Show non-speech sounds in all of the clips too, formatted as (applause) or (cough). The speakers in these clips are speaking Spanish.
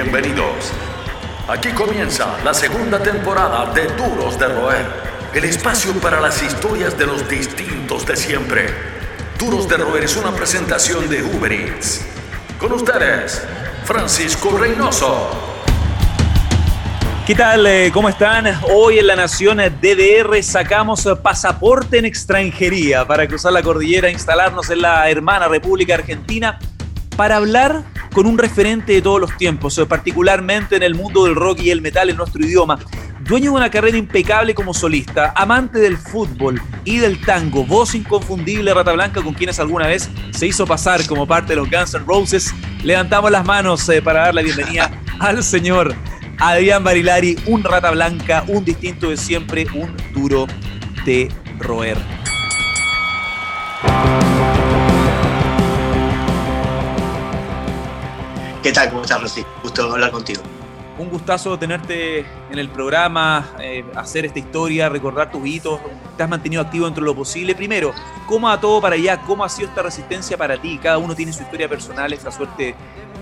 Bienvenidos. Aquí comienza la segunda temporada de Duros de Roer, el espacio para las historias de los distintos de siempre. Duros de Roer es una presentación de Uber Eats. Con ustedes, Francisco Reynoso. ¿Qué tal? Eh, ¿Cómo están? Hoy en la Nación DDR sacamos pasaporte en extranjería para cruzar la cordillera, instalarnos en la hermana República Argentina para hablar con un referente de todos los tiempos, eh, particularmente en el mundo del rock y el metal en nuestro idioma. Dueño de una carrera impecable como solista, amante del fútbol y del tango, voz inconfundible Rata Blanca con quienes alguna vez se hizo pasar como parte de los Guns N' Roses, levantamos las manos eh, para dar la bienvenida (laughs) al señor Adrián Barilari, un Rata Blanca, un distinto de siempre, un duro de roer. ¿Qué tal? ¿Cómo estás, Rosy? Gusto hablar contigo. Un gustazo tenerte en el programa, eh, hacer esta historia, recordar tus hitos. Te has mantenido activo dentro de lo posible. Primero, ¿cómo a todo para allá? ¿Cómo ha sido esta resistencia para ti? Cada uno tiene su historia personal, esta suerte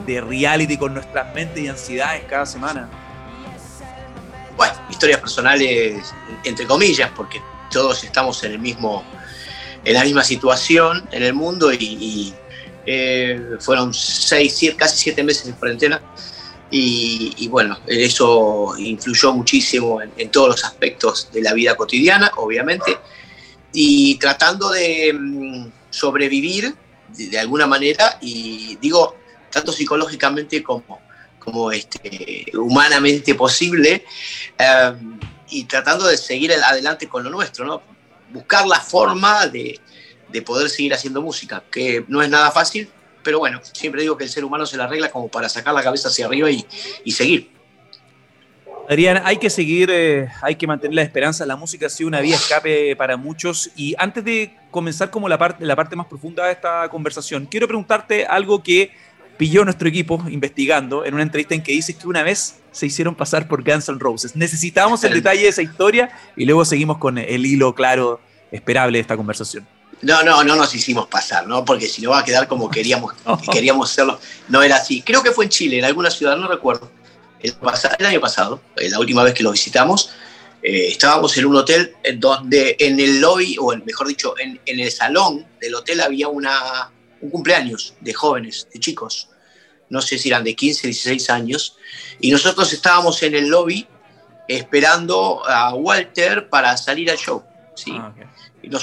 de reality con nuestras mentes y ansiedades cada semana. Bueno, historias personales, entre comillas, porque todos estamos en el mismo, en la misma situación en el mundo y eh, fueron seis, casi siete meses de cuarentena y, bueno, eso influyó muchísimo en, todos los aspectos de la vida cotidiana, obviamente, y tratando de mm, sobrevivir de, alguna manera, y digo, tanto psicológicamente como, como este, humanamente posible, eh, y tratando de seguir adelante con lo nuestro, ¿no? buscar la forma de, de poder seguir haciendo música, que no es nada fácil, pero bueno, siempre digo que el ser humano se la arregla como para sacar la cabeza hacia arriba y, seguir. Adrián, hay que seguir, eh, hay que mantener la esperanza. La música ha sido una vía escape para muchos. Y antes de comenzar como la parte, la parte más profunda de esta conversación, quiero preguntarte algo que pilló nuestro equipo investigando en una entrevista en que dices que una vez se hicieron pasar por Guns N' Roses. Necesitamos el detalle de esa historia y luego seguimos con el hilo claro, esperable de esta conversación. No, no, no nos hicimos pasar, ¿no? Porque si no va a quedar como queríamos, (laughs) queríamos hacerlo. No era así. Creo que fue en Chile, en alguna ciudad, no recuerdo. El, año pasado, eh, la última vez que lo visitamos, eh, estábamos en un hotel donde en el lobby, o mejor dicho, en, el salón del hotel había una, un cumpleaños de jóvenes, de chicos. No sé si eran de 15, 16 años. Y nosotros estábamos en el lobby esperando a Walter para salir al show. ¿sí? Ah,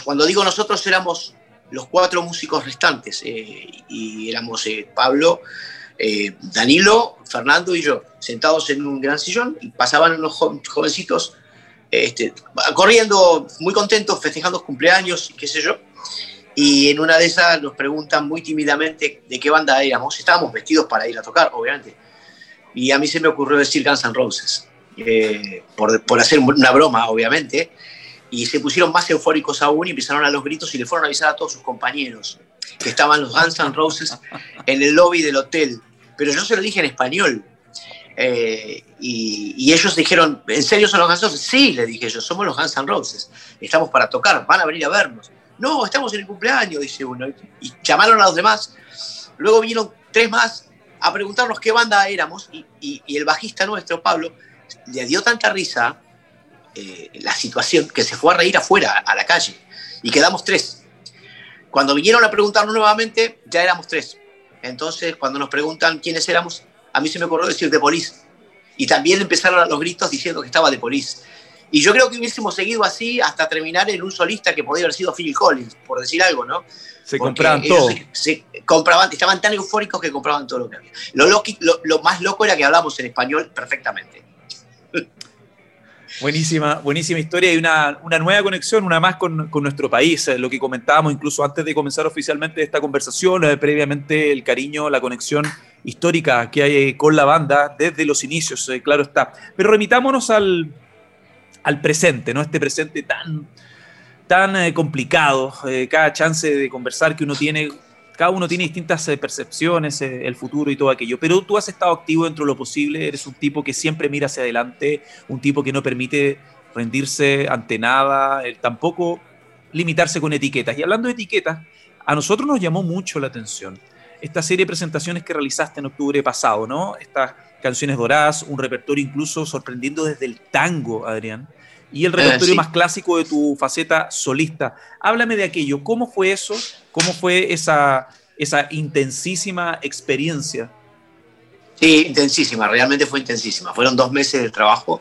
cuando digo nosotros éramos los cuatro músicos restantes eh, y éramos eh, Pablo, eh, Danilo, Fernando y yo, sentados en un gran sillón y pasaban unos jovencitos este, corriendo, muy contentos, festejando cumpleaños qué sé yo. Y en una de esas nos preguntan muy tímidamente de qué banda éramos. Estábamos vestidos para ir a tocar, obviamente. Y a mí se me ocurrió decir Guns N' Roses, por, por hacer una broma, obviamente y se pusieron más eufóricos aún y empezaron a los gritos y le fueron a avisar a todos sus compañeros que estaban los Guns N' Roses en el lobby del hotel. Pero yo se lo dije en español. Eh, y, ellos dijeron, ¿en serio son los Guns N' Roses? Sí, le dije yo, somos los Guns N' Roses. Estamos para tocar, van a venir a vernos. No, estamos en el cumpleaños, dice uno. Y llamaron a los demás. Luego vinieron tres más a preguntarnos qué banda éramos y, y el bajista nuestro, Pablo, le dio tanta risa eh, la situación que se fue a reír afuera, a la calle, y quedamos tres. Cuando vinieron a preguntarnos nuevamente, ya éramos tres. Entonces, cuando nos preguntan quiénes éramos, a mí se me ocurrió decir de Police. Y también empezaron a los gritos diciendo que estaba de Police. Y yo creo que hubiésemos seguido así hasta terminar en un solista que podía haber sido Phil Collins, por decir algo, ¿no? Se compraban todo. Se, compraban, estaban tan eufóricos que compraban todo lo que había. Lo, lo, lo más loco era que hablamos en español perfectamente. Buenísima, buenísima historia y una, nueva conexión, una más con, nuestro país, eh, lo que comentábamos incluso antes de comenzar oficialmente esta conversación, eh, previamente el cariño, la conexión histórica que hay con la banda desde los inicios, eh, claro está. Pero remitámonos al, al presente, ¿no? Este presente tan, tan complicado, cada chance de conversar que uno tiene cada uno tiene distintas eh, percepciones, eh, el futuro y todo aquello, pero tú has estado activo dentro de lo posible, eres un tipo que siempre mira hacia adelante, un tipo que no permite rendirse ante nada, tampoco limitarse con etiquetas. Y hablando de etiquetas, a nosotros nos llamó mucho la atención esta serie de presentaciones que realizaste en octubre pasado, ¿no? Estas canciones doradas, un repertorio incluso sorprendiendo desde el tango, Adrián, y el repertorio más clásico de tu faceta solista. Háblame de aquello, ¿cómo fue eso? ¿Cómo fue esa, esa intensísima experiencia? Sí, intensísima, realmente fue intensísima. Fueron dos meses de trabajo,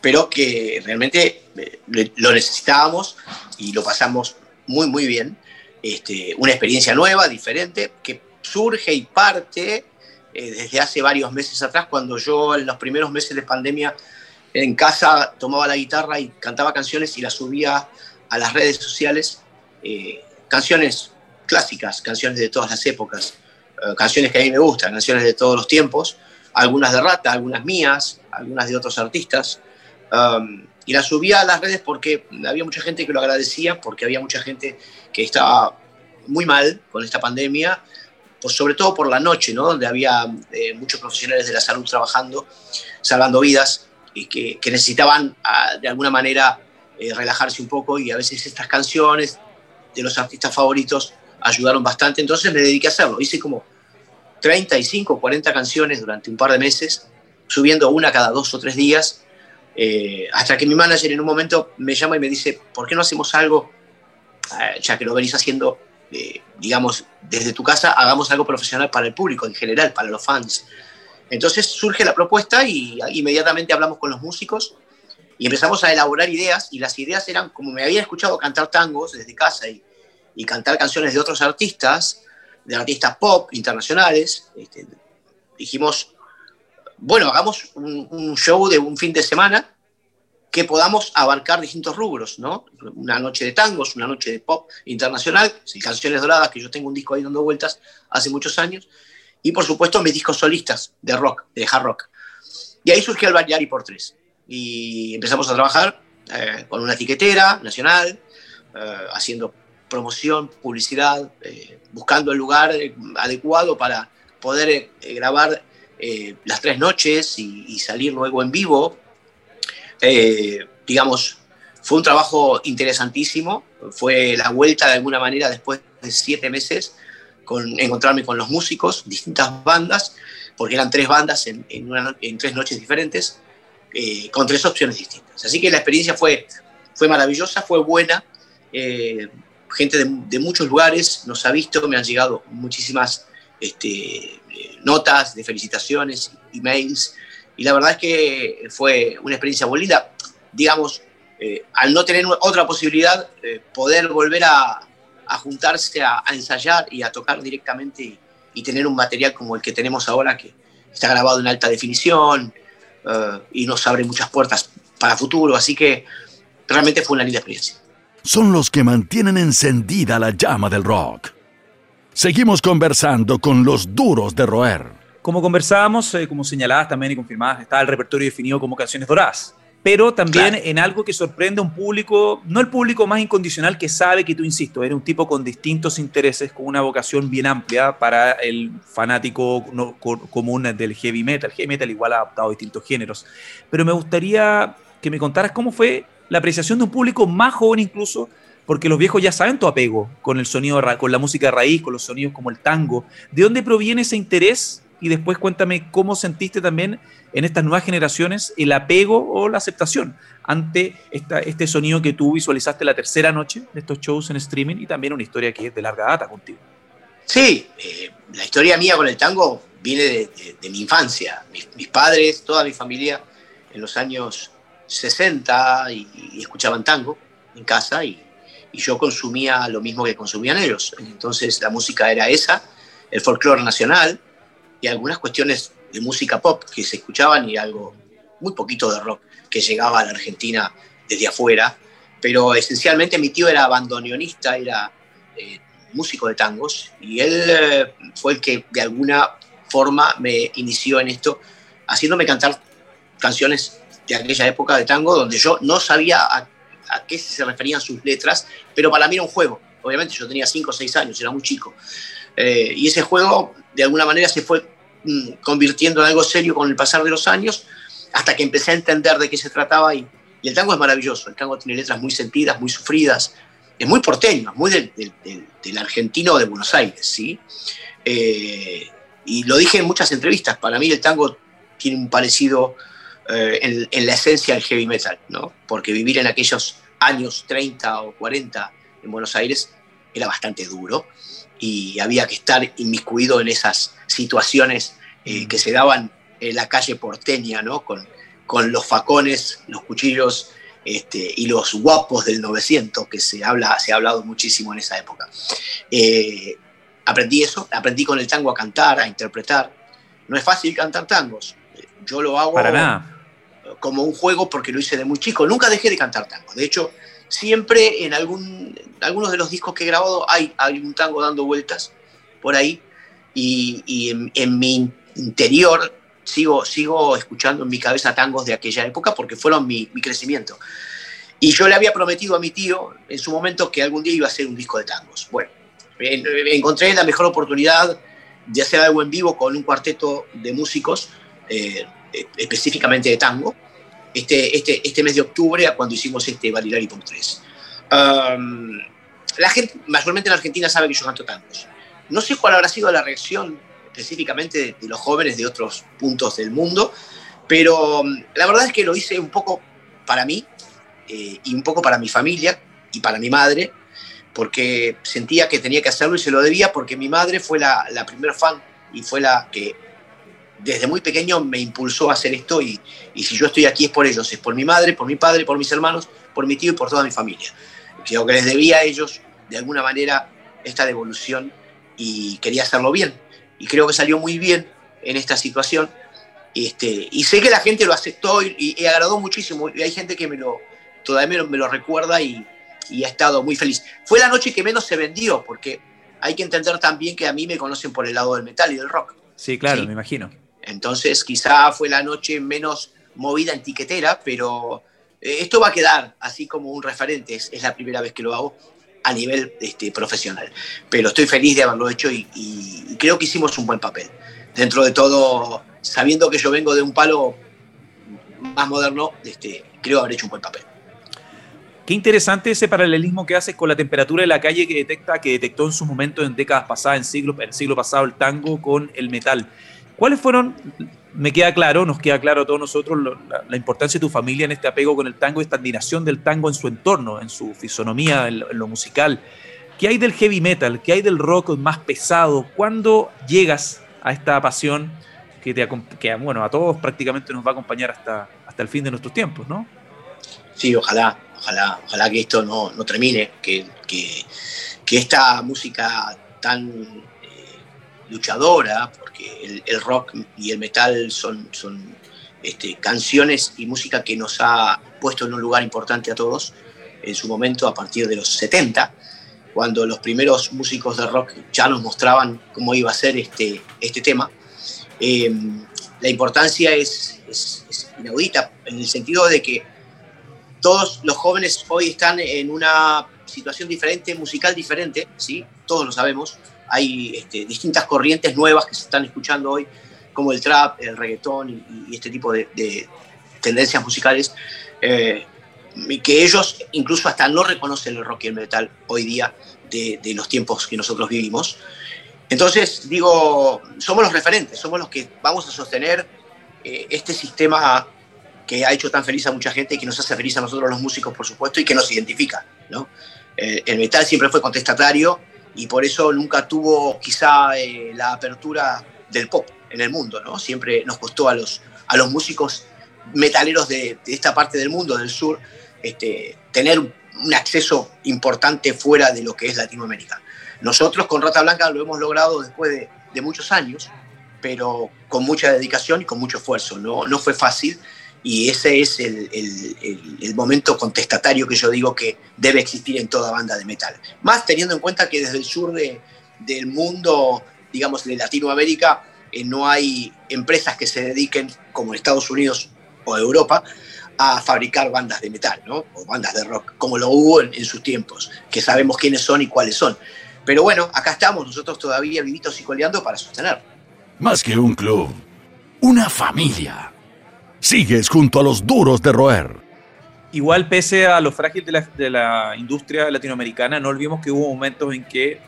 pero que realmente eh, lo necesitábamos y lo pasamos muy, muy bien. Este, una experiencia nueva, diferente, que surge y parte eh, desde hace varios meses atrás, cuando yo en los primeros meses de pandemia en casa tomaba la guitarra y cantaba canciones y las subía a las redes sociales, eh, canciones clásicas, canciones de todas las épocas, eh, canciones que a mí me gustan, canciones de todos los tiempos, algunas de Rata, algunas mías, algunas de otros artistas. Um, y las subía a las redes porque había mucha gente que lo agradecía, porque había mucha gente que estaba muy mal con esta pandemia, sobre todo por la noche, ¿no? donde había eh, muchos profesionales de la salud trabajando, salvando vidas, y que, necesitaban ah, de alguna manera eh, relajarse un poco y a veces estas canciones de los artistas favoritos ayudaron bastante, entonces me dediqué a hacerlo. Hice como 35, 40 canciones durante un par de meses, subiendo una cada dos o tres días, eh, hasta que mi manager en un momento me llama y me dice, ¿por qué no hacemos algo, eh, ya que lo venís haciendo, eh, digamos, desde tu casa, hagamos algo profesional para el público en general, para los fans? Entonces surge la propuesta y inmediatamente hablamos con los músicos y empezamos a elaborar ideas y las ideas eran, como me habían escuchado cantar tangos desde casa y, cantar canciones de otros artistas, de artistas pop internacionales, este, dijimos, bueno, hagamos un, show de un fin de semana que podamos abarcar distintos rubros, ¿no? Una noche de tangos, una noche de pop internacional, canciones doradas, que yo tengo un disco ahí dando vueltas hace muchos años, y por supuesto mis discos solistas de rock, de hard rock. Y ahí surgió el Banyari por tres. Y empezamos a trabajar eh, con una etiquetera nacional, eh, haciendo promoción, publicidad, eh, buscando el lugar adecuado para poder grabar las tres noches y, salir luego en vivo. Digamos, fue un trabajo interesantísimo, fue la vuelta de alguna manera después de siete meses, con encontrarme con los músicos, distintas bandas, porque eran tres bandas en, en, tres noches diferentes, eh, con tres opciones distintas. Así que la experiencia fue, fue maravillosa, fue buena. gente de, de, muchos lugares nos ha visto, me han llegado muchísimas este, notas de felicitaciones, emails, y la verdad es que fue una experiencia linda. Digamos, eh, al no tener otra posibilidad, eh, poder volver a, juntarse a, ensayar y a tocar directamente y, tener un material como el que tenemos ahora, que está grabado en alta definición eh, y nos abre muchas puertas para futuro. Así que realmente fue una linda experiencia. Son los que mantienen encendida la llama del rock. Seguimos conversando con los duros de roer. Como conversábamos, eh, como señaladas también y confirmadas, está el repertorio definido como canciones doradas. Pero también en algo que sorprende a un público, no el público más incondicional que sabe que tú, insisto, eres un tipo con distintos intereses, con una vocación bien amplia para el fanático común del heavy metal. El heavy metal igual ha adaptado distintos géneros. Pero me gustaría que me contaras cómo fue la apreciación de un público más joven incluso porque los viejos ya saben tu apego con el sonido, con la música raíz, con los sonidos como el tango. ¿De dónde proviene ese interés? Y después cuéntame cómo sentiste también en estas nuevas generaciones el apego o la aceptación ante esta, este sonido que tú visualizaste la tercera noche de estos shows en streaming y también una historia que es de larga data contigo. Sí, eh, la historia mía con el tango viene de, mi infancia. Mis, padres, toda mi familia en los años 60 y escuchaban tango en casa y y yo consumía lo mismo que consumían ellos. Entonces la música era esa, el folclore nacional y algunas cuestiones de música pop que se escuchaban y algo muy poquito de rock que llegaba a la Argentina desde afuera. Pero esencialmente mi tío era bandoneonista, era eh, músico de tangos y él eh, fue el que de alguna forma me inició en esto, haciéndome cantar canciones de aquella época de tango donde yo no sabía a a qué se referían sus letras, pero para mí era un juego. Obviamente yo tenía 5 o 6 años, era muy chico. Eh, y ese juego de alguna manera se fue convirtiendo en algo serio con el pasar de los años, hasta que empecé a entender de qué se trataba. Y, el tango es maravilloso, el tango tiene letras muy sentidas, muy sufridas, es muy porteño, muy del, argentino de Buenos Aires, ¿sí? Eh, y lo dije en muchas entrevistas, para mí el tango tiene un parecido en, en, la esencia del heavy metal, ¿no? Porque vivir en aquellos años 30 o 40 en Buenos Aires era bastante duro y había que estar inmiscuido en esas situaciones eh, que se daban en la calle porteña, ¿no? Con, con los facones, los cuchillos este, y los guapos del 900, que se, habla, se ha hablado muchísimo en esa época. Eh, aprendí eso, aprendí con el tango a cantar, a interpretar. No es fácil cantar tangos. Yo lo hago Para nada. como un juego porque lo hice de muy chico. Nunca dejé de cantar tango. De hecho, siempre en algunos de los discos que he grabado hay, hay un tango dando vueltas por ahí y, en, mi interior sigo, sigo escuchando en mi cabeza tangos de aquella época porque fueron mi, crecimiento. Y yo le había prometido a mi tío en su momento que algún día iba a hacer un disco de tangos. Bueno, encontré la mejor oportunidad de hacer algo en vivo con un cuarteto de músicos, eh, específicamente de tango, este, este, este mes de octubre, cuando hicimos este Valilari Pop 3. la gente, mayormente en Argentina, sabe que yo canto tangos. No sé cuál habrá sido la reacción específicamente de, los jóvenes de otros puntos del mundo, pero um, la verdad es que lo hice un poco para mí eh, y un poco para mi familia y para mi madre, porque sentía que tenía que hacerlo y se lo debía porque mi madre fue la, la primer fan y fue la que desde muy pequeño me impulsó a hacer esto y, y, si yo estoy aquí es por ellos, es por mi madre, por mi padre, por mis hermanos, por mi tío y por toda mi familia. Creo que les debía a ellos de alguna manera esta devolución y quería hacerlo bien. Y creo que salió muy bien en esta situación. Este, y sé que la gente lo aceptó y, y, agradó muchísimo. Y hay gente que me lo, todavía me lo, recuerda y, y, ha estado muy feliz. Fue la noche que menos se vendió, porque hay que entender también que a mí me conocen por el lado del metal y del rock. Sí, claro, me imagino. Entonces quizá fue la noche menos movida en tiquetera, pero eh, esto va a quedar así como un referente. Es, la primera vez que lo hago a nivel este, profesional. Pero estoy feliz de haberlo hecho y, creo que hicimos un buen papel. Dentro de todo, sabiendo que yo vengo de un palo más moderno, este, creo haber hecho un buen papel. Qué interesante ese paralelismo que haces con la temperatura de la calle que detecta, que detectó en su momento en décadas pasadas, en siglo, en siglo pasado, el tango con el metal. ¿Cuáles fueron, me queda claro, nos queda claro a todos nosotros, la, importancia de tu familia en este apego con el tango, esta admiración del tango en su entorno, en su fisonomía, en lo, musical? ¿Qué hay del heavy metal? ¿Qué hay del rock más pesado? ¿Cuándo llegas a esta pasión que, te, que bueno, a todos prácticamente nos va a acompañar hasta, hasta el fin de nuestros tiempos, ¿no? Sí, ojalá, ojalá, ojalá que esto no, no termine, que, que, que, esta música tan luchadora, porque el, rock y el metal son, son este, canciones y música que nos ha puesto en un lugar importante a todos en su momento a partir de los 70, cuando los primeros músicos de rock ya nos mostraban cómo iba a ser este, este tema. Eh, la importancia es, es, inaudita en el sentido de que todos los jóvenes hoy están en una situación diferente, musical diferente, ¿sí? todos lo sabemos, hay este, distintas corrientes nuevas que se están escuchando hoy, como el trap, el reggaetón y, este tipo de, tendencias musicales, eh, que ellos incluso hasta no reconocen el rock y el metal hoy día de, los tiempos que nosotros vivimos. Entonces, digo, somos los referentes, somos los que vamos a sostener eh, este sistema que ha hecho tan feliz a mucha gente y que nos hace feliz a nosotros los músicos, por supuesto, y que nos identifica. ¿no? Eh, el metal siempre fue contestatario y por eso nunca tuvo quizá eh, la apertura del pop en el mundo, ¿no? Siempre nos costó a los, a los músicos metaleros de, esta parte del mundo, del sur, este, tener un acceso importante fuera de lo que es Latinoamérica. Nosotros con Rata Blanca lo hemos logrado después de, de muchos años, pero con mucha dedicación y con mucho esfuerzo. No, no fue fácil y ese es el, el, momento contestatario que yo digo que debe existir en toda banda de metal. Más teniendo en cuenta que desde el sur de, del mundo, digamos de Latinoamérica, eh, no hay empresas que se dediquen, como Estados Unidos o Europa, a fabricar bandas de metal, ¿no? O bandas de rock, como lo hubo en, en sus tiempos, que sabemos quiénes son y cuáles son. Pero bueno, acá estamos nosotros todavía vivitos y coleando para sostener. Más que un club, una familia Sigues junto a los duros de roer. Igual, pese a lo frágil de la, de la industria latinoamericana, no olvidemos que hubo momentos en que,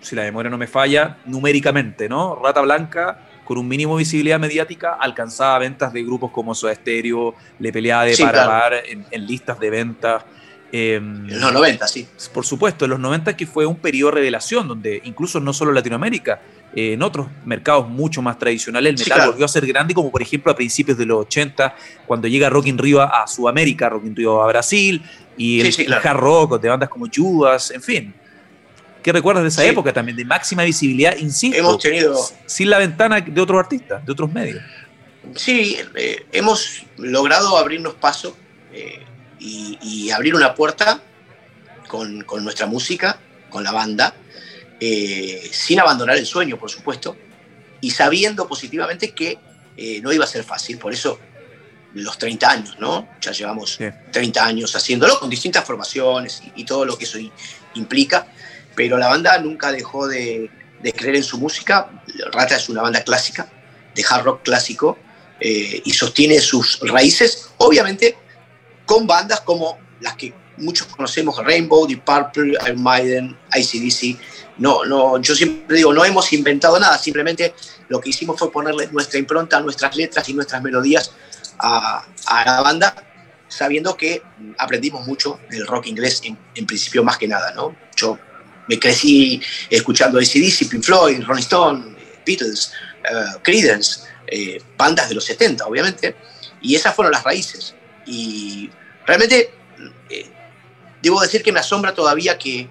si la memoria no me falla, numéricamente, ¿no? Rata Blanca con un mínimo de visibilidad mediática, alcanzaba ventas de grupos como Soda Stereo, le peleaba de par a par en, listas de ventas. Em, en los 90, sí. Por supuesto, en los 90 que fue un periodo de revelación, donde incluso no solo Latinoamérica, en otros mercados mucho más tradicionales, el metal volvió a ser grande, como por ejemplo a principios de los 80, cuando llega Rock in Rio a, Sudamérica, Rock in Rio a Brasil, y el, hard rock de bandas como Judas, en fin. ¿Qué recuerdas de esa época también? De máxima visibilidad, insisto. Hemos tenido. Sin la ventana de otros artistas, de otros medios. Sí, eh, hemos logrado abrirnos paso eh, y, abrir una puerta con, con, nuestra música, con la banda, eh, sin abandonar el sueño, por supuesto, y sabiendo positivamente que no iba a ser fácil. Por eso los 30 años, ¿no? Ya llevamos 30 años haciéndolo con distintas formaciones y, todo lo que eso implica, pero la banda nunca dejó de, creer en su música. Rata es una banda clásica, de hard rock clásico, eh, y sostiene sus raíces, obviamente, con bandas como las que muchos conocemos, Rainbow, Deep Purple, Iron Maiden, ICDC. No, no, yo siempre digo, no hemos inventado nada, simplemente lo que hicimos fue ponerle nuestra impronta a nuestras letras y nuestras melodías a, la banda, sabiendo que aprendimos mucho del rock inglés en, principio más que nada, ¿no? Yo me crecí escuchando ACDC, Pink Floyd, Rolling Stone, Beatles, uh, Creedence, eh, bandas de los 70, obviamente, y esas fueron las raíces. Y realmente eh, debo decir que me asombra todavía que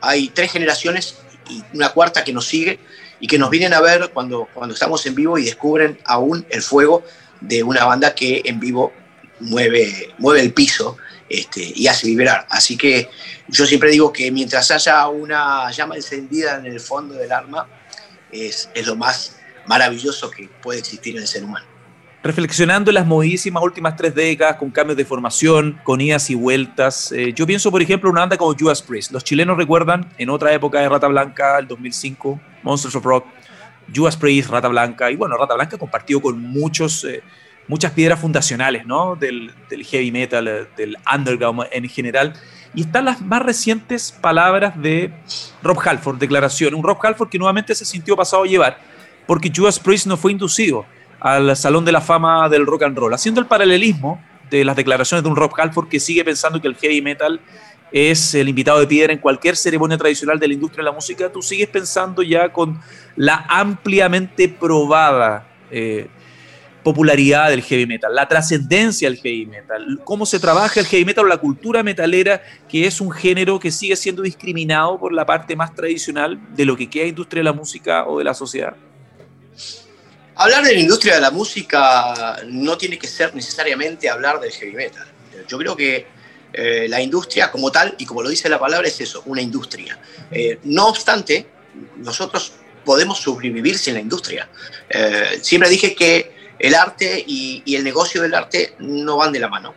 hay tres generaciones y una cuarta que nos sigue y que nos vienen a ver cuando, cuando estamos en vivo y descubren aún el fuego de una banda que en vivo mueve, mueve el piso este, y hace vibrar. Así que yo siempre digo que mientras haya una llama encendida en el fondo del arma, es, es lo más maravilloso que puede existir en el ser humano. Reflexionando las movidísimas últimas tres décadas, con cambios de formación, con idas y vueltas, eh, yo pienso, por ejemplo, una banda como Judas Priest. Los chilenos recuerdan en otra época de Rata Blanca, el 2005, Monsters of Rock, Judas Priest, Rata Blanca, y bueno, Rata Blanca compartido con muchos, eh, muchas piedras fundacionales ¿no? del, heavy metal, eh, del underground en general. Y están las más recientes palabras de Rob Halford, declaración. Un Rob Halford que nuevamente se sintió pasado a llevar, porque Judas Priest no fue inducido al Salón de la Fama del Rock and Roll, haciendo el paralelismo de las declaraciones de un Rob Halford que sigue pensando que el heavy metal es el invitado de piedra en cualquier ceremonia tradicional de la industria de la música, tú sigues pensando ya con la ampliamente probada eh, popularidad del heavy metal, la trascendencia del heavy metal, cómo se trabaja el heavy metal o la cultura metalera, que es un género que sigue siendo discriminado por la parte más tradicional de lo que queda industria de la música o de la sociedad. Hablar de la industria de la música no tiene que ser necesariamente hablar del heavy metal. Yo creo que eh, la industria como tal, y como lo dice la palabra, es eso, una industria. Eh, no obstante, nosotros podemos sobrevivir sin la industria. Eh, siempre dije que el arte y, el negocio del arte no van de la mano.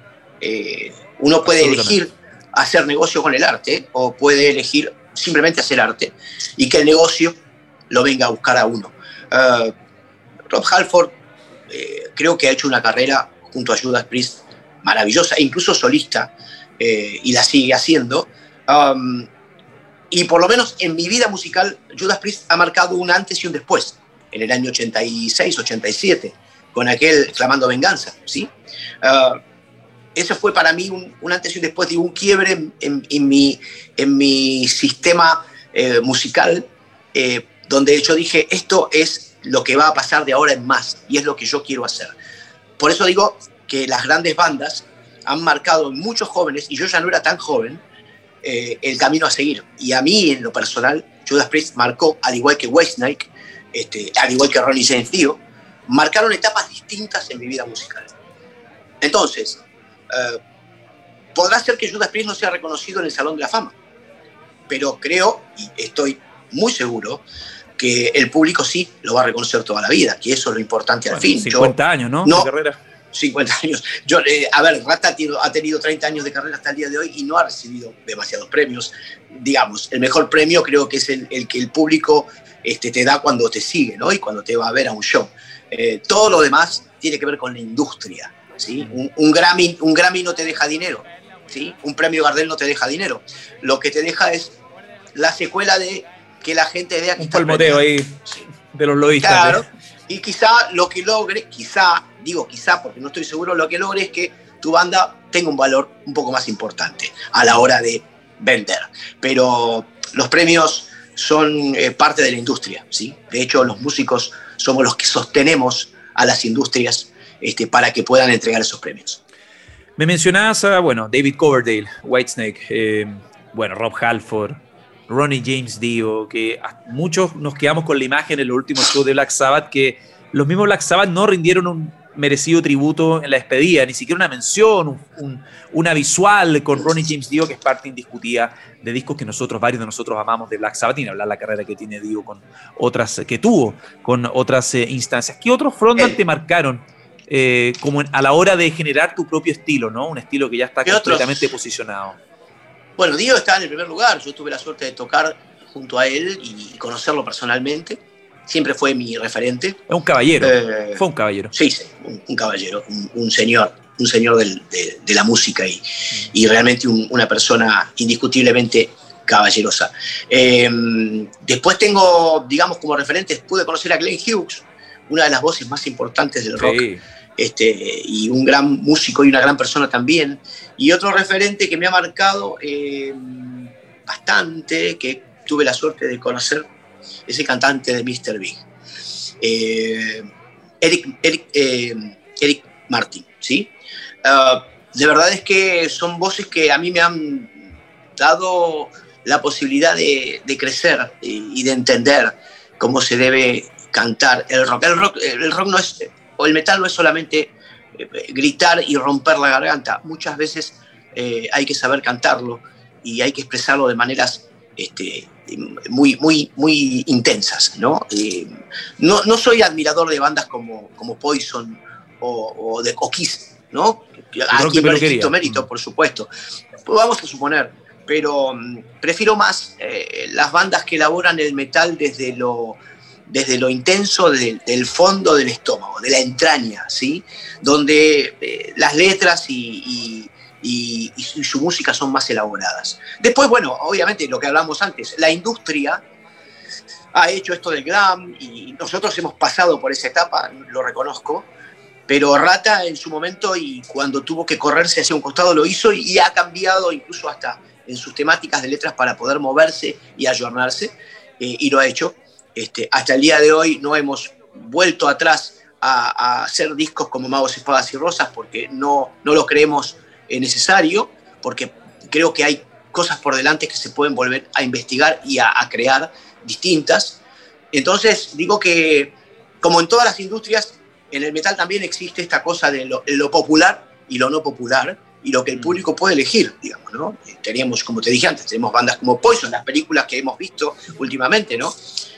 uno puede elegir hacer negocio con el arte o puede elegir simplemente hacer arte y que el negocio lo venga a buscar a uno. Rob Halford creo que ha hecho una carrera junto a Judas Priest maravillosa, incluso solista, eh, y la sigue haciendo. Um, y por lo menos en mi vida musical, Judas Priest ha marcado un antes y un después, en el año 86, 87, con aquel Clamando Venganza, ¿sí? Uh, ese fue para mí un, antes y un después, de un quiebre en, mi, en mi sistema eh, musical, eh, donde yo dije, esto es lo que va a pasar de ahora en más, y es lo que yo quiero hacer. Por eso digo que las grandes bandas han marcado muchos jóvenes, y yo ya no era tan joven, eh, el camino a seguir. Y a mí, en lo personal, Judas Priest marcó, al igual que Whitesnake, este, al igual que Ronnie James Dio, marcaron etapas distintas en mi vida musical. Entonces, eh, podrá ser que Judas Priest no sea reconocido en el Salón de la Fama, pero creo, y estoy muy seguro, que el público sí lo va a reconocer toda la vida, que eso es lo importante al fin. 50 años, ¿no? no carrera 50 años. Yo, eh, a ver, Rata ha tenido 30 años de carrera hasta el día de hoy y no ha recibido demasiados premios. Digamos, el mejor premio creo que es el, que el público este, te da cuando te sigue, ¿no? Y cuando te va a ver a un show. Eh, todo lo demás tiene que ver con la industria, ¿sí? Un, Grammy, un Grammy no te deja dinero, ¿sí? Un premio Gardel no te deja dinero. Lo que te deja es la secuela de que la gente vea que Un palmoteo ahí de los lobistas. Claro. Y quizá lo que logre, quizá, digo quizá porque no estoy seguro, lo que logre es que tu banda tenga un valor un poco más importante a la hora de vender. Pero los premios son eh, parte de la industria, ¿sí? De hecho, los músicos somos los que sostenemos a las industrias este, para que puedan entregar esos premios. Me mencionabas a, bueno, David Coverdale, Whitesnake, eh, bueno, Rob Halford, Ronnie James Dio, que muchos nos quedamos con la imagen en los últimos shows de Black Sabbath, que los mismos Black Sabbath no rindieron un merecido tributo en la despedida, ni siquiera una mención, una visual con Ronnie James Dio, que es parte indiscutida de discos que nosotros, varios de nosotros amamos de Black Sabbath, y hablar la carrera que tiene Dio con otras, que tuvo con otras eh, instancias. ¿Qué otros frontman te marcaron? Eh, como a la hora de generar tu propio estilo, ¿no? Un estilo que ya está completamente posicionado. Bueno, Dio está en el primer lugar. Yo tuve la suerte de tocar junto a él y conocerlo personalmente. Siempre fue mi referente. Es un caballero. Eh, fue un caballero. Sí, sí, un, caballero, un, señor, un señor de, la música y, y realmente una persona indiscutiblemente caballerosa. Eh, después tengo, digamos, como referentes, pude conocer a Glenn Hughes, una de las voces más importantes del rock. Este, y un gran músico y una gran persona también. Y otro referente que me ha marcado eh, bastante, que tuve la suerte de conocer, es el cantante de Mr. Big, eh, Eric, Eric, eh, Eric, Martin. ¿sí? Ah, de verdad es que son voces que a mí me han dado la posibilidad de, de crecer y de entender cómo se debe cantar el rock. El rock, el rock no es o el metal no es solamente eh, gritar y romper la garganta, muchas veces eh, hay que saber cantarlo y hay que expresarlo de maneras este, muy, muy, muy intensas. ¿no? Eh, no, no, soy admirador de bandas como, como Poison o, de Kiss, ¿no? Aquí no le mérito, por supuesto. Pues vamos a suponer, pero mm, prefiero más las bandas que elaboran el metal desde lo desde lo intenso del fondo del estómago, de la entraña, ¿sí? donde eh, las letras y, su música son más elaboradas. Después, bueno, obviamente lo que hablamos antes, la industria ha hecho esto del glam y nosotros hemos pasado por esa etapa, lo reconozco, pero Rata en su momento y cuando tuvo que correrse hacia un costado lo hizo y ha cambiado incluso hasta en sus temáticas de letras para poder moverse y ayornarse, eh, y lo ha hecho. Este, hasta el día de hoy no hemos vuelto atrás a, hacer discos como Magos, Espadas y Rosas porque no, no lo creemos necesario, porque creo que hay cosas por delante que se pueden volver a investigar y a, crear distintas. Entonces, digo que, como en todas las industrias, en el metal también existe esta cosa de lo popular y lo no popular, y lo que el mm. público puede elegir, digamos, ¿no? Teníamos, como te dije antes, tenemos bandas como Poison, las películas que hemos visto últimamente, ¿no?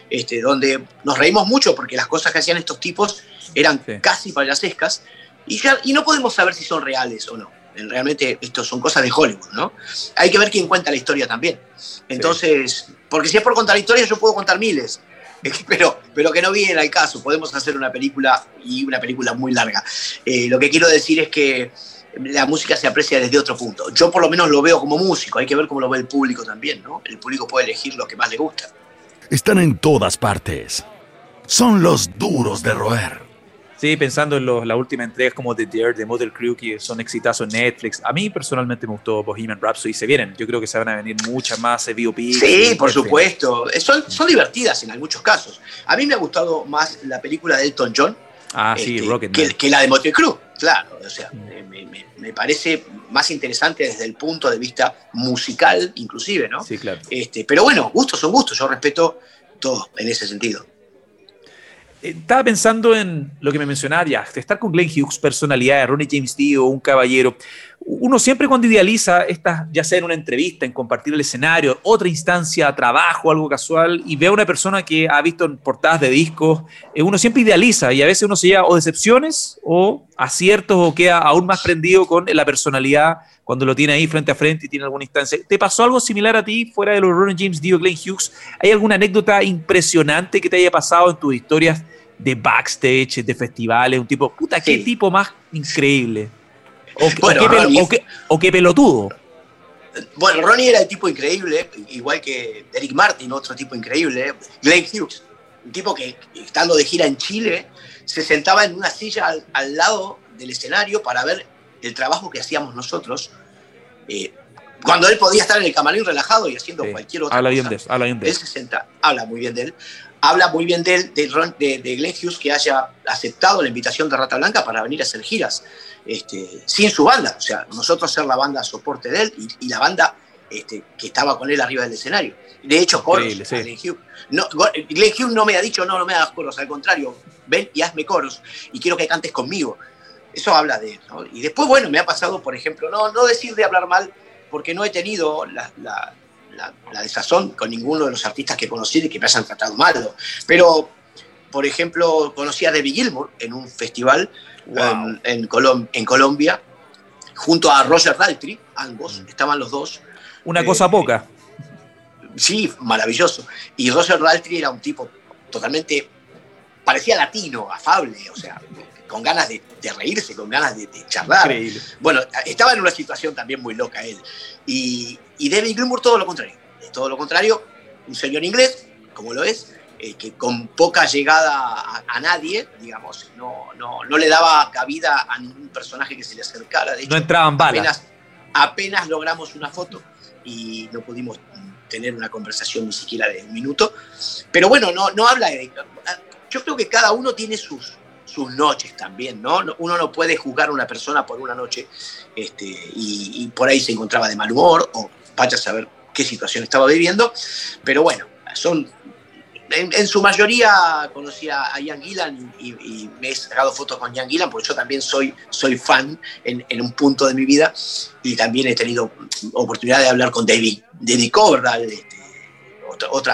Este, donde nos reímos mucho porque las cosas que hacían estos tipos eran casi payasescas y, y no podemos saber si son reales o no. Realmente esto son cosas de Hollywood, ¿no? Hay que ver quién cuenta la historia también. Entonces, porque si es por contar la historia, yo puedo contar miles, (laughs) pero, pero que no viene al caso. Podemos hacer una película y una película muy larga. Eh, lo que quiero decir es que la música se aprecia desde otro punto. Yo por lo menos lo veo como músico, hay que ver cómo lo ve el público también, ¿no? El público puede elegir lo que más le gusta. Están en todas partes. Son los duros de roer. Sí, pensando en las últimas entregas como The Dare, The Mother Crew, que son exitosos en Netflix. A mí personalmente me gustó Bohemian Rhapsody y se vienen. Yo creo que se van a venir muchas más BOP. Sí, por supuesto. Son, son divertidas en muchos casos. A mí me ha gustado más la película de Elton John, Ah, sí, este, Rocket que, la de Motley Crue, claro. O sea, me, parece más interesante desde el punto de vista musical, inclusive, ¿no? Sí, claro. Este, pero bueno, gustos son gustos, yo respeto todo en ese sentido. Eh, estaba pensando en lo que me mencionaba ya, estar con Glenn Hughes, personalidad, Ronnie James Dio, un caballero. Uno siempre cuando idealiza, esta, ya sea en una entrevista, en compartir el escenario, otra instancia, trabajo, algo casual, y ve a una persona que ha visto en portadas de discos, eh, uno siempre idealiza y a veces uno se lleva o decepciones o aciertos o queda aún más prendido con la personalidad cuando lo tiene ahí frente a frente y tiene alguna instancia. ¿Te pasó algo similar a ti fuera de los Ronnie James Dio, Glenn Hughes? ¿Hay alguna anécdota impresionante que te haya pasado en tus historias de backstage, de festivales? Un tipo, puta, qué tipo más increíble. O, qué pelotudo. Bueno, Ronnie era el tipo increíble, igual que Eric Martin, otro tipo increíble, Glenn Hughes, un tipo que estando de gira en Chile se sentaba en una silla al, lado del escenario para ver el trabajo que hacíamos nosotros. Eh, cuando él podía estar en el camarín relajado y haciendo cualquier otra habla cosa. Bien de eso, habla bien de él se senta, habla muy bien de él. Habla muy bien de él, de, de, de Glenn Hughes, que haya aceptado la invitación de Rata Blanca para venir a hacer giras este, sin su banda. O sea, nosotros ser la banda soporte de él y, la banda este, que estaba con él arriba del escenario. De hecho, coros. Glenn, Hughes. No, Glenn Hughes no me ha dicho, no, no me hagas coros, al contrario, ven y hazme coros y quiero que cantes conmigo. Eso habla de él. ¿no? Y después, bueno, me ha pasado, por ejemplo, no, no decir de hablar mal porque no he tenido la, la, desazón con ninguno de los artistas que conocí y que me hayan tratado mal. Pero, por ejemplo, conocí a Debbie Gilmour en un festival en, en, Colombia, junto a Roger Daltrey, ambos, mm. estaban los dos. Una cosa eh, poca. Sí, maravilloso. Y Roger Daltrey era un tipo totalmente, parecía latino, afable, o sea, con ganas de, reírse, con ganas de, charlar. Bueno, estaba en una situación también muy loca él. Y, y David Gilmour todo lo contrario. Todo lo contrario, un señor inglés, como lo es, eh, que con poca llegada a, nadie, digamos, no, no, no, le daba cabida a ningún personaje que se le acercara. De hecho, no entraban balas. Apenas, apenas logramos una foto y no pudimos tener una conversación ni siquiera de un minuto. Pero bueno, no, no habla de... Yo creo que cada uno tiene sus, sus noches también, ¿no? Uno no puede juzgar a una persona por una noche este, y, por ahí se encontraba de mal humor o vaya a saber qué situación estaba viviendo, pero bueno, son... En, su mayoría conocí a, Ian Gillan y, me he sacado fotos con Ian Gillan porque yo también soy, soy fan en, un punto de mi vida y también he tenido oportunidad de hablar con David, David Coverdale, este,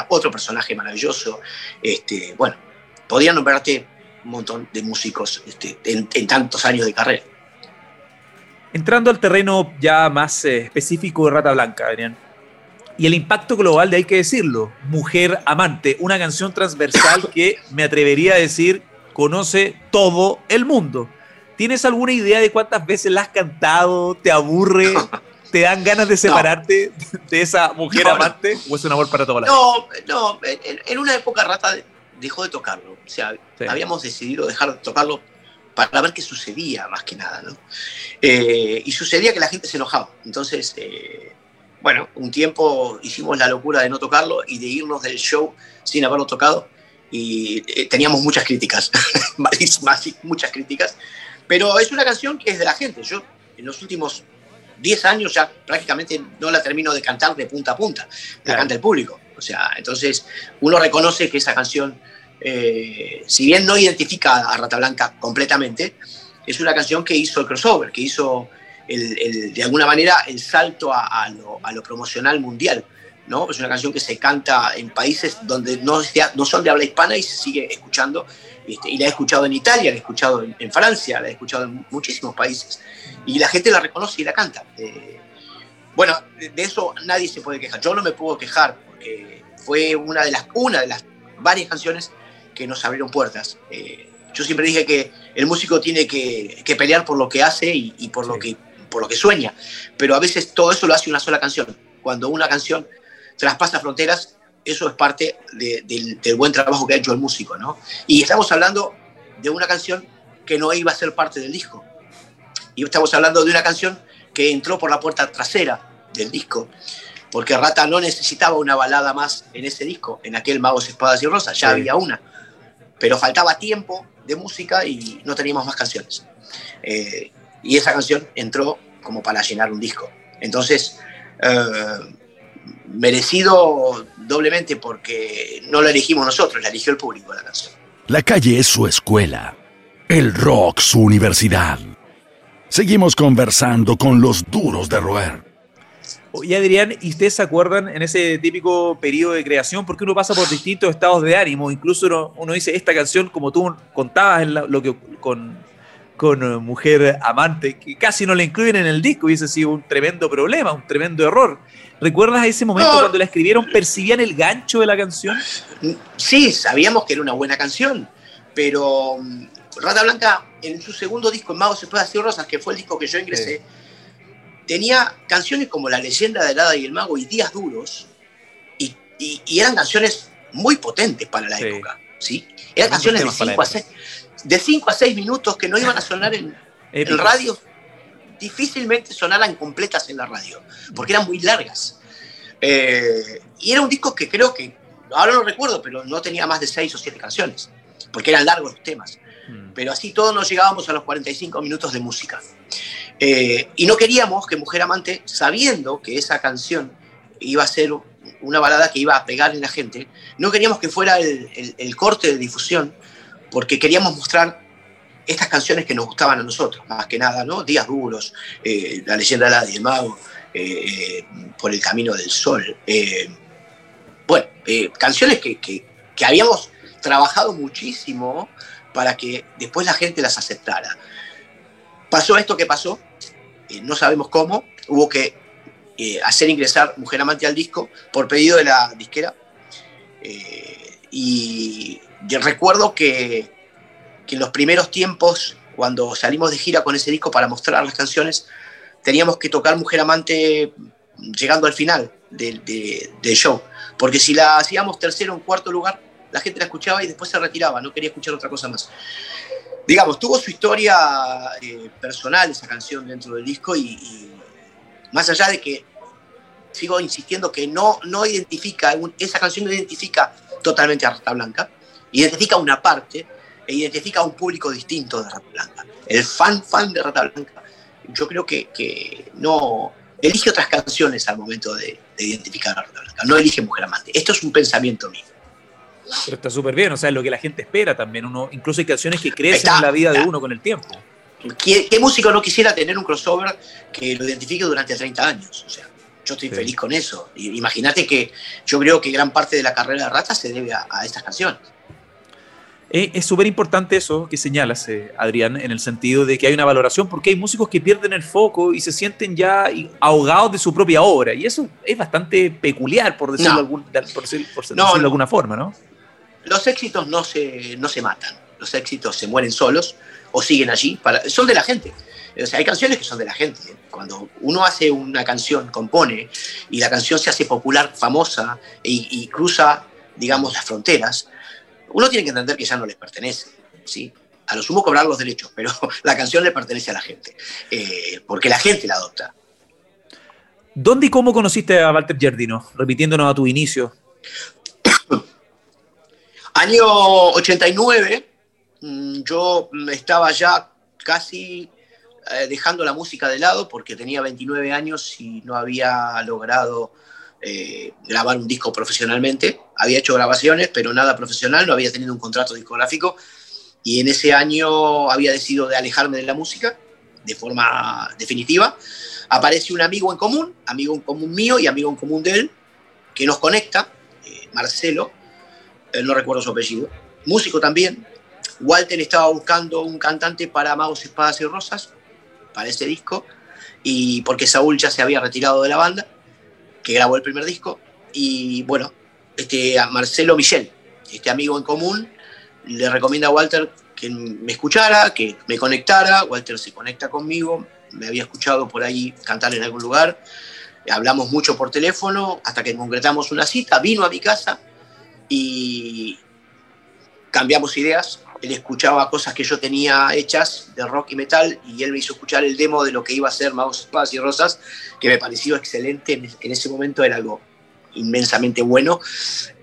otro personaje maravilloso. Este, bueno, podría nombrarte un montón de músicos este, en, tantos años de carrera. Entrando al terreno ya más eh, específico de Rata Blanca, Adrián, y el impacto global de hay que decirlo, Mujer Amante, una canción transversal (coughs) que me atrevería a decir conoce todo el mundo. ¿Tienes alguna idea de cuántas veces la has cantado? ¿Te aburre? (laughs) ¿Te dan ganas de separarte de esa mujer amante? ¿O es un amor para toda la vida? No, no, en, una época rata dejó de tocarlo. O sea, habíamos decidido dejar de tocarlo para ver qué sucedía, más que nada, ¿no? Eh, y sucedía que la gente se enojaba. Entonces, eh, bueno, un tiempo hicimos la locura de no tocarlo y de irnos del show sin haberlo tocado. Y eh, teníamos muchas críticas, (laughs) muchas críticas. Pero es una canción que es de la gente. Yo, en los últimos 10 años, ya prácticamente no la termino de cantar de punta a punta. La canta el público. O sea, entonces uno reconoce que esa canción, eh, si bien no identifica a Rata Blanca completamente, es una canción que hizo el crossover, que hizo de alguna manera el salto a, lo, promocional mundial. ¿no? Es una canción que se canta en países donde no, no son de habla hispana y se sigue escuchando. Este, y la he escuchado en Italia, la he escuchado en, Francia, la he escuchado en muchísimos países. Y la gente la reconoce y la canta. Eh, bueno, de eso nadie se puede quejar. Yo no me puedo quejar porque fue una de las, una de las varias canciones que nos abrieron puertas. Eh, yo siempre dije que el músico tiene que, pelear por lo que hace y, por, lo que, por lo que sueña, pero a veces todo eso lo hace una sola canción. Cuando una canción traspasa fronteras, eso es parte del, del buen trabajo que ha hecho el músico, ¿no? Y estamos hablando de una canción que no iba a ser parte del disco. Y estamos hablando de una canción que entró por la puerta trasera del disco, porque Rata no necesitaba una balada más en ese disco, en aquel Magos, Espadas y Rosas, ya había una, pero faltaba tiempo de música y no teníamos más canciones. Eh, y esa canción entró como para llenar un disco. Entonces, eh, merecido doblemente porque no la elegimos nosotros, la eligió el público la canción. La calle es su escuela, el rock su universidad. Seguimos conversando con los duros de roer. Y Adrián, ¿y ustedes se acuerdan en ese típico periodo de creación? Porque uno pasa por distintos estados de ánimo. Incluso uno, dice, esta canción, como tú contabas en lo que, con, con eh, Mujer Amante, que casi no la incluyen en el disco, hubiese sido un tremendo problema, un tremendo error. ¿Recuerdas ese momento cuando la escribieron? ¿Percibían el gancho de la canción? Sí, sabíamos que era una buena canción, pero mm, Rata Blanca, en su segundo disco, en Magos, Espadas y Rosas, que fue el disco que yo ingresé, tenía canciones como La leyenda de Hada y el Mago y Días Duros, y, eran canciones muy potentes para la época, ¿sí? Eran canciones de 5 a 6. de 5 a 6 minutos que no iban a sonar en, en radio, difícilmente sonaran completas en la radio, porque eran muy largas. Eh, y era un disco que creo que, ahora no recuerdo, pero no tenía más de 6 o 7 canciones, porque eran largos los temas. Mm. Pero así todos nos llegábamos a los 45 minutos de música. Eh, y no queríamos que Mujer Amante, sabiendo que esa canción iba a ser una balada que iba a pegar en la gente, no queríamos que fuera el, corte de difusión, porque queríamos mostrar estas canciones que nos gustaban a nosotros, más que nada, ¿no? Días duros, eh, La leyenda de la del mago, eh, Por el camino del sol. bueno, canciones que, que habíamos trabajado muchísimo para que después la gente las aceptara. Pasó esto que pasó, eh, no sabemos cómo, hubo que eh, hacer ingresar Mujer Amante al disco por pedido de la disquera. Eh, y recuerdo que, que, en los primeros tiempos, cuando salimos de gira con ese disco para mostrar las canciones, teníamos que tocar Mujer Amante llegando al final del show. Porque si la hacíamos tercero o cuarto lugar, la gente la escuchaba y después se retiraba, no quería escuchar otra cosa más digamos, tuvo su historia eh, personal esa canción dentro del disco y, más allá de que sigo insistiendo que no, no identifica, esa canción no identifica totalmente a Rata Blanca, identifica una parte e identifica a un público distinto de Rata Blanca. El fan fan de Rata Blanca, yo creo que, que no elige otras canciones al momento de, de identificar a Rata Blanca, no elige Mujer Amante. Esto es un pensamiento mío. Pero está súper bien, o sea, es lo que la gente espera también. Uno, incluso hay canciones que crecen en la vida de uno con el tiempo. ¿Qué, músico no quisiera tener un crossover que lo identifique durante 30 años? O sea, yo estoy feliz con eso. Imagínate que yo creo que gran parte de la carrera de Rata se debe a, estas canciones. Eh, es súper importante eso que señalas, eh, Adrián, en el sentido de que hay una valoración, porque hay músicos que pierden el foco y se sienten ya ahogados de su propia obra. Y eso es bastante peculiar, por decirlo, por decirlo de alguna forma, ¿no? Los éxitos no se, no se matan, los éxitos se mueren solos o siguen allí, para, son de la gente. O sea, hay canciones que son de la gente. Cuando uno hace una canción, compone, y la canción se hace popular, famosa, y, cruza, digamos, las fronteras, uno tiene que entender que ya no les pertenece, ¿sí? A lo sumo cobrar los derechos, pero (laughs) la canción le pertenece a la gente, eh, porque la gente la adopta. ¿Dónde y cómo conociste a Walter Giardino? Repitiéndonos a tu inicio. Año 89, mm, yo estaba ya casi eh, dejando la música de lado porque tenía 29 años y no había logrado eh, grabar un disco profesionalmente. Había hecho grabaciones, pero nada profesional, no había tenido un contrato discográfico y en ese año había decidido de alejarme de la música de forma definitiva. Aparece un amigo en común, amigo en común mío y amigo en común de él, que nos conecta, eh, Marcelo, no recuerdo su apellido, músico también. Walter estaba buscando un cantante para Magos, Espadas y Rosas, para ese disco, y porque Saúl ya se había retirado de la banda, que grabó el primer disco, y bueno, este, a Marcelo Michel, este amigo en común, le recomienda a Walter que me escuchara, que me conectara, Walter se conecta conmigo, me había escuchado por ahí cantar en algún lugar, hablamos mucho por teléfono hasta que concretamos una cita, vino a mi casa, y cambiamos ideas. Él escuchaba cosas que yo tenía hechas de rock y metal y él me hizo escuchar el demo de lo que iba a ser Magos, Espadas y Rosas, que me pareció excelente. En ese momento era algo inmensamente bueno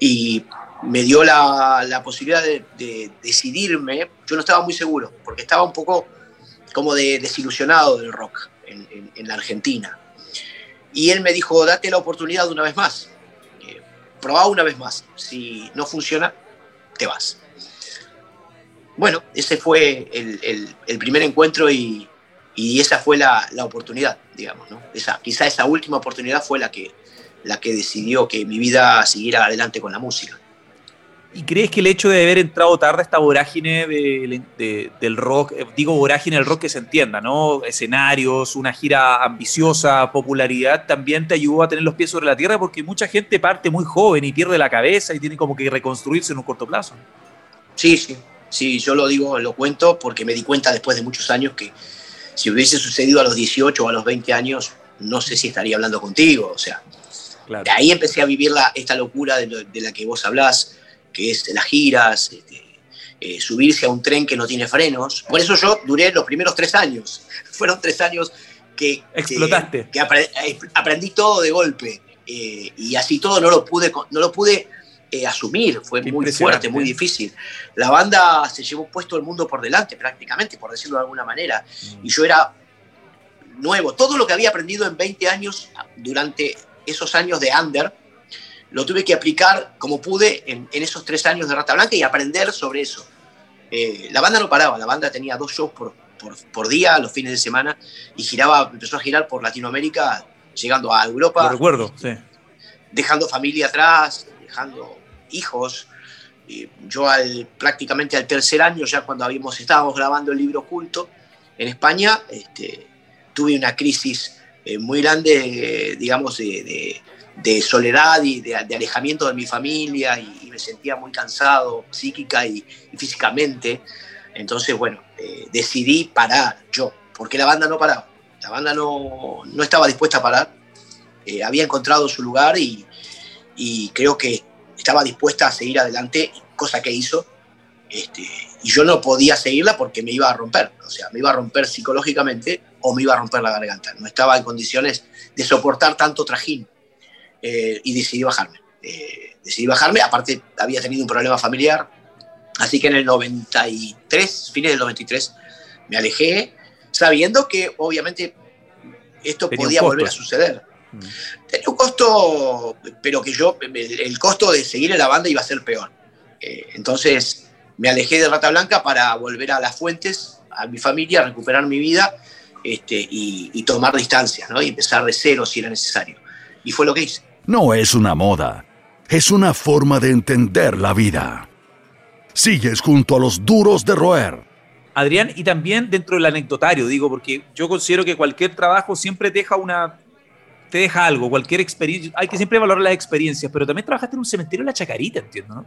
y me dio la, posibilidad de, decidirme. Yo no estaba muy seguro porque estaba un poco como de, desilusionado del rock en, en la Argentina. Y él me dijo, date la oportunidad una vez más probá una vez más. Si no funciona, te vas. Bueno, ese fue el, primer encuentro y, esa fue la, oportunidad, digamos, ¿no? Esa, quizá esa última oportunidad fue la que, la que decidió que mi vida siguiera adelante con la música. ¿Y crees que el hecho de haber entrado tarde a esta vorágine del rock, eh, digo vorágine del rock que se entienda, ¿no? Escenarios, una gira ambiciosa, popularidad, también te ayudó a tener los pies sobre la tierra porque mucha gente parte muy joven y pierde la cabeza y tiene como que reconstruirse en un corto plazo. Sí, sí, sí, yo lo digo, lo cuento porque me di cuenta después de muchos años que si hubiese sucedido a los 18 o a los 20 años, no sé si estaría hablando contigo, o sea. De ahí empecé a vivir la, esta locura de, de la que vos hablás que es las giras, este, eh, subirse a un tren que no tiene frenos. Por eso yo duré los primeros tres años. (laughs) Fueron tres años que... Explotaste. Que, eh, aprendí todo de golpe. Eh, y así todo no lo pude, no lo pude asumir. Fue muy fuerte, muy difícil. La banda se llevó puesto el mundo por delante prácticamente, por decirlo de alguna manera. Mm. Y yo era nuevo. Todo lo que había aprendido en 20 años durante esos años de under, lo tuve que aplicar como pude en, esos tres años de Rata Blanca y aprender sobre eso. Eh, la banda no paraba, la banda tenía dos shows por, por, día, los fines de semana, y giraba, empezó a girar por Latinoamérica, llegando a Europa. Lo recuerdo, sí. Dejando familia atrás, dejando hijos. Yo al, prácticamente al tercer año, ya cuando habíamos, estábamos grabando el libro oculto en España, este, tuve una crisis eh, muy grande, digamos, de, de soledad y de, alejamiento de mi familia y, me sentía muy cansado psíquica y, físicamente. Entonces, bueno, eh, decidí parar yo, porque la banda no paraba. La banda no, no estaba dispuesta a parar. Eh, había encontrado su lugar y, y, creo que estaba dispuesta a seguir adelante, cosa que hizo. Este, y yo no podía seguirla porque me iba a romper. O sea, me iba a romper psicológicamente o me iba a romper la garganta. No estaba en condiciones de soportar tanto trajín. Eh, y decidí bajarme. Eh, decidí bajarme, aparte había tenido un problema familiar, así que en el 93, fines del 93, me alejé, sabiendo que obviamente esto podía volver a suceder. Mm. Tenía un costo, pero que yo, el costo de seguir en la banda iba a ser peor. Eh, entonces me alejé de Rata Blanca para volver a las fuentes, a mi familia, recuperar mi vida este, y, y, tomar distancia, ¿no? y empezar de cero si era necesario. Y fue lo que hice no es una moda, es una forma de entender la vida. Sigues junto a los duros de roer. Adrián, y también dentro del anecdotario, digo, porque yo considero que cualquier trabajo siempre deja una, te deja algo, cualquier experiencia, hay que siempre valorar las experiencias, pero también trabajaste en un cementerio en La Chacarita, entiendo, ¿no?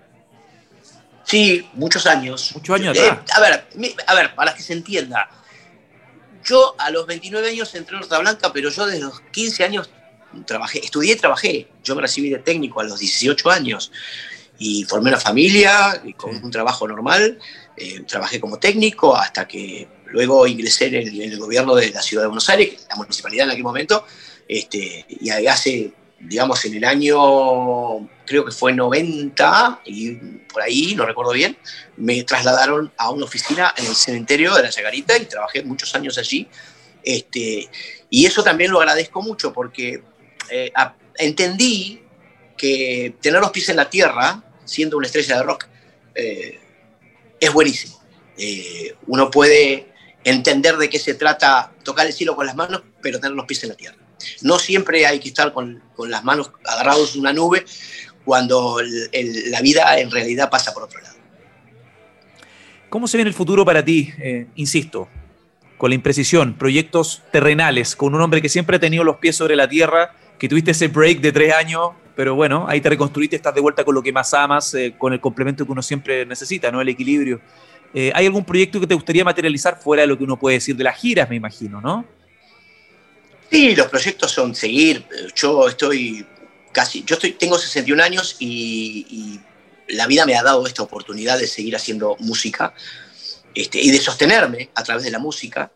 Sí, muchos años. Muchos años eh, a ver, a ver, para que se entienda, yo a los 29 años entré en Horta Blanca, pero yo desde los 15 años trabajé, estudié y trabajé. Yo me recibí de técnico a los 18 años y formé una familia con un trabajo normal. Eh, trabajé como técnico hasta que luego ingresé en el, gobierno de la ciudad de Buenos Aires, la municipalidad en aquel momento, este, y hace, digamos, en el año, creo que fue 90, y por ahí, no recuerdo bien, me trasladaron a una oficina en el cementerio de la Chacarita y trabajé muchos años allí. Este, y eso también lo agradezco mucho porque eh, entendí que tener los pies en la tierra, siendo una estrella de rock, eh, es buenísimo. Eh, uno puede entender de qué se trata tocar el cielo con las manos, pero tener los pies en la tierra. No siempre hay que estar con, las manos agarrados en una nube cuando la vida en realidad pasa por otro lado. ¿Cómo se ve en el futuro para ti? insisto, con la imprecisión, proyectos terrenales, con un hombre que siempre ha tenido los pies sobre la tierra que tuviste ese break de tres años, pero bueno, ahí te reconstruiste, estás de vuelta con lo que más amas, eh, con el complemento que uno siempre necesita, ¿no? El equilibrio. Eh, ¿Hay algún proyecto que te gustaría materializar fuera de lo que uno puede decir de las giras, me imagino, no? Sí, los proyectos son seguir. Yo estoy casi, yo estoy, tengo 61 años y, la vida me ha dado esta oportunidad de seguir haciendo música este, y de sostenerme a través de la música.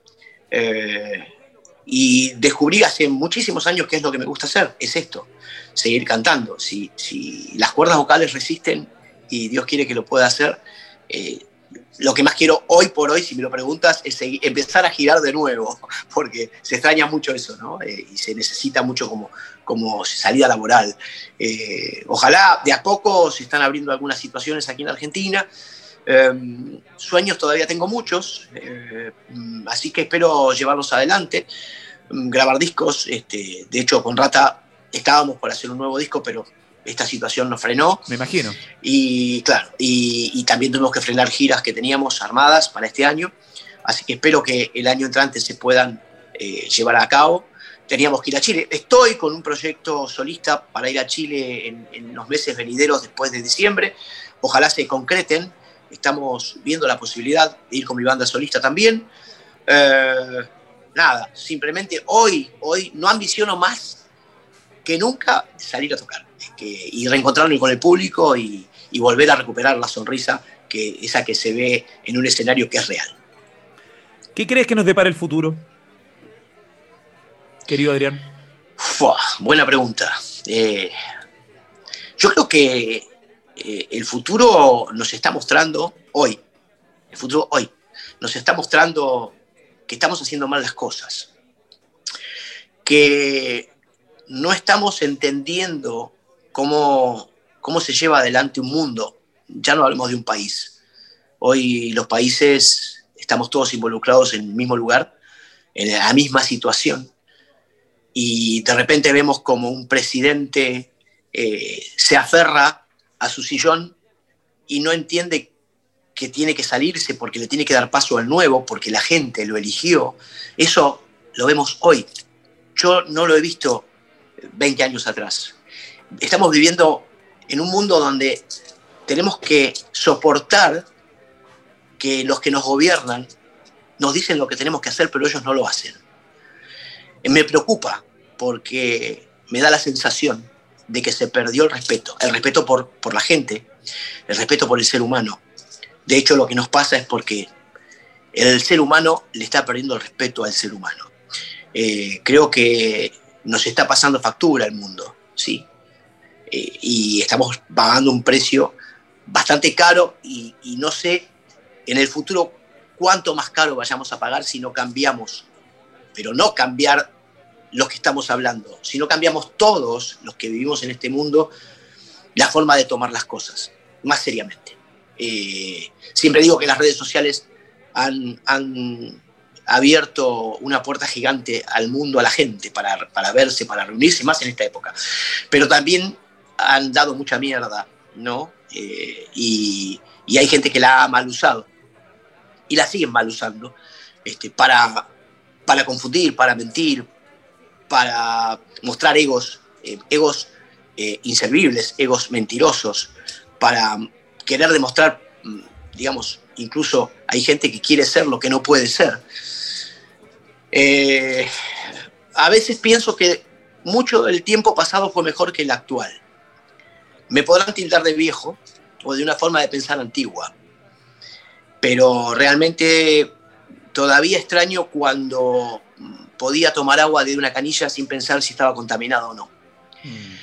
Eh, y descubrí hace muchísimos años qué es lo que me gusta hacer, es esto, seguir cantando. Si, si las cuerdas vocales resisten y Dios quiere que lo pueda hacer, eh, lo que más quiero hoy por hoy, si me lo preguntas, es empezar a girar de nuevo, (laughs) porque se extraña mucho eso, ¿no? Eh, y se necesita mucho como, como salida laboral. Eh, ojalá de a poco se están abriendo algunas situaciones aquí en Argentina. Sueños todavía tengo muchos, así que espero llevarlos adelante grabar discos. Este, de hecho, con Rata estábamos por hacer un nuevo disco, pero esta situación nos frenó. Me imagino. Y claro, y, también tuvimos que frenar giras que teníamos armadas para este año. Así que espero que el año entrante se puedan eh, llevar a cabo. Teníamos que ir a Chile. Estoy con un proyecto solista para ir a Chile en, los meses venideros después de diciembre. Ojalá se concreten. Estamos viendo la posibilidad de ir con mi banda solista también. Eh, nada, simplemente hoy, hoy no ambiciono más que nunca salir a tocar y reencontrarme con el público y, volver a recuperar la sonrisa que esa que se ve en un escenario que es real. ¿Qué crees que nos depara el futuro? Querido Adrián. buena pregunta. Eh, yo creo que eh, el futuro nos está mostrando hoy, el futuro hoy, nos está mostrando que estamos haciendo mal las cosas, que no estamos entendiendo cómo, cómo se lleva adelante un mundo, ya no hablemos de un país. Hoy los países estamos todos involucrados en el mismo lugar, en la misma situación, y de repente vemos como un presidente eh, se aferra a su sillón y no entiende que tiene que salirse porque le tiene que dar paso al nuevo, porque la gente lo eligió. Eso lo vemos hoy. Yo no lo he visto 20 años atrás. Estamos viviendo en un mundo donde tenemos que soportar que los que nos gobiernan nos dicen lo que tenemos que hacer, pero ellos no lo hacen. Me preocupa porque me da la sensación de que se perdió el respeto, el respeto por, por la gente, el respeto por el ser humano. De hecho, lo que nos pasa es porque el ser humano le está perdiendo el respeto al ser humano. Eh, creo que nos está pasando factura el mundo, ¿sí? Eh, y estamos pagando un precio bastante caro y, no sé en el futuro cuánto más caro vayamos a pagar si no cambiamos, pero no cambiar los que estamos hablando, sino cambiamos todos los que vivimos en este mundo la forma de tomar las cosas, más seriamente. Eh, siempre digo que las redes sociales han, abierto una puerta gigante al mundo, a la gente, para, para, verse, para reunirse, más en esta época. Pero también han dado mucha mierda, ¿no? Eh, y, hay gente que la ha mal usado y la siguen mal usando este, para, para confundir, para mentir, para mostrar egos, eh, egos inservibles, egos mentirosos, para querer demostrar, mm, digamos, incluso hay gente que quiere ser lo que no puede ser. Eh, a veces pienso que mucho del tiempo pasado fue mejor que el actual. Me podrán tildar de viejo o de una forma de pensar antigua, pero realmente todavía extraño cuando podía tomar agua de una canilla sin pensar si estaba contaminado o no. Mm.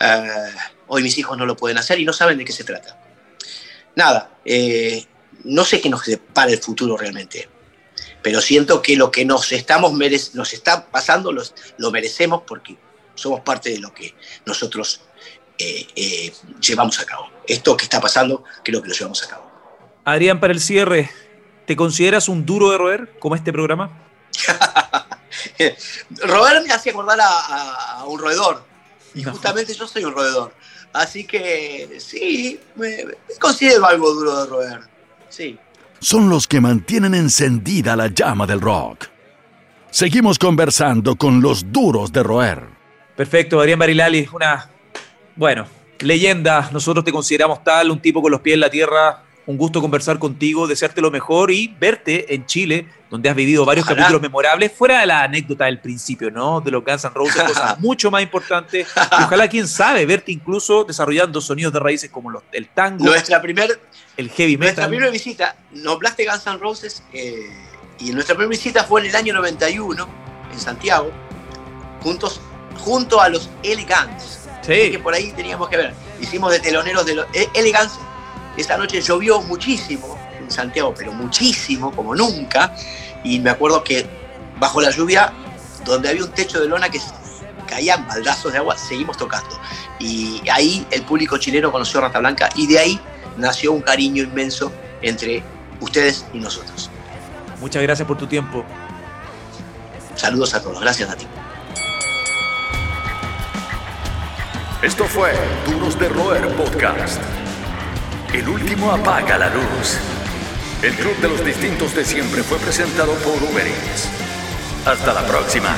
Eh, hoy mis hijos no lo pueden hacer y no saben de qué se trata nada, eh, no sé qué nos depara el futuro realmente, pero siento que lo que nos, estamos nos está pasando lo merecemos porque somos parte de lo que nosotros eh, eh, llevamos a cabo. Esto que está pasando, creo que lo llevamos a cabo. Adrián, para el cierre, ¿te consideras un duro de roer como este programa? (laughs) (laughs) roer me hace acordar a, un roedor. Y justamente yo soy un roedor. Así que sí, me, considero algo duro de roer. Sí. Son los que mantienen encendida la llama del rock. Seguimos conversando con los duros de roer. Perfecto, Adrián Barilali, una, bueno, leyenda. Nosotros te consideramos tal, un tipo con los pies en la tierra, un gusto conversar contigo, desearte lo mejor y verte en Chile, donde has vivido varios capítulos memorables, fuera de la anécdota del principio, ¿no? De los Guns N' Roses, cosas (laughs) mucho más importantes. ojalá, quién sabe, verte incluso desarrollando sonidos de raíces como los, el tango. Nuestra primer, el heavy metal. Nuestra primera visita, nos hablaste Guns N' Roses, eh, y nuestra primera visita fue en el año 91, en Santiago, juntos, junto a los Elegants. Sí. Que por ahí teníamos que ver. Hicimos de teloneros de los Elegants esa noche llovió muchísimo en Santiago, pero muchísimo, como nunca. Y me acuerdo que bajo la lluvia, donde había un techo de lona que caían baldazos de agua, seguimos tocando. Y ahí el público chileno conoció a Rata Blanca y de ahí nació un cariño inmenso entre ustedes y nosotros. Muchas gracias por tu tiempo. Saludos a todos, gracias a ti. Esto fue Duros de Roer Podcast. El último apaga la luz. El club de los distintos de siempre fue presentado por Uber Hasta la próxima.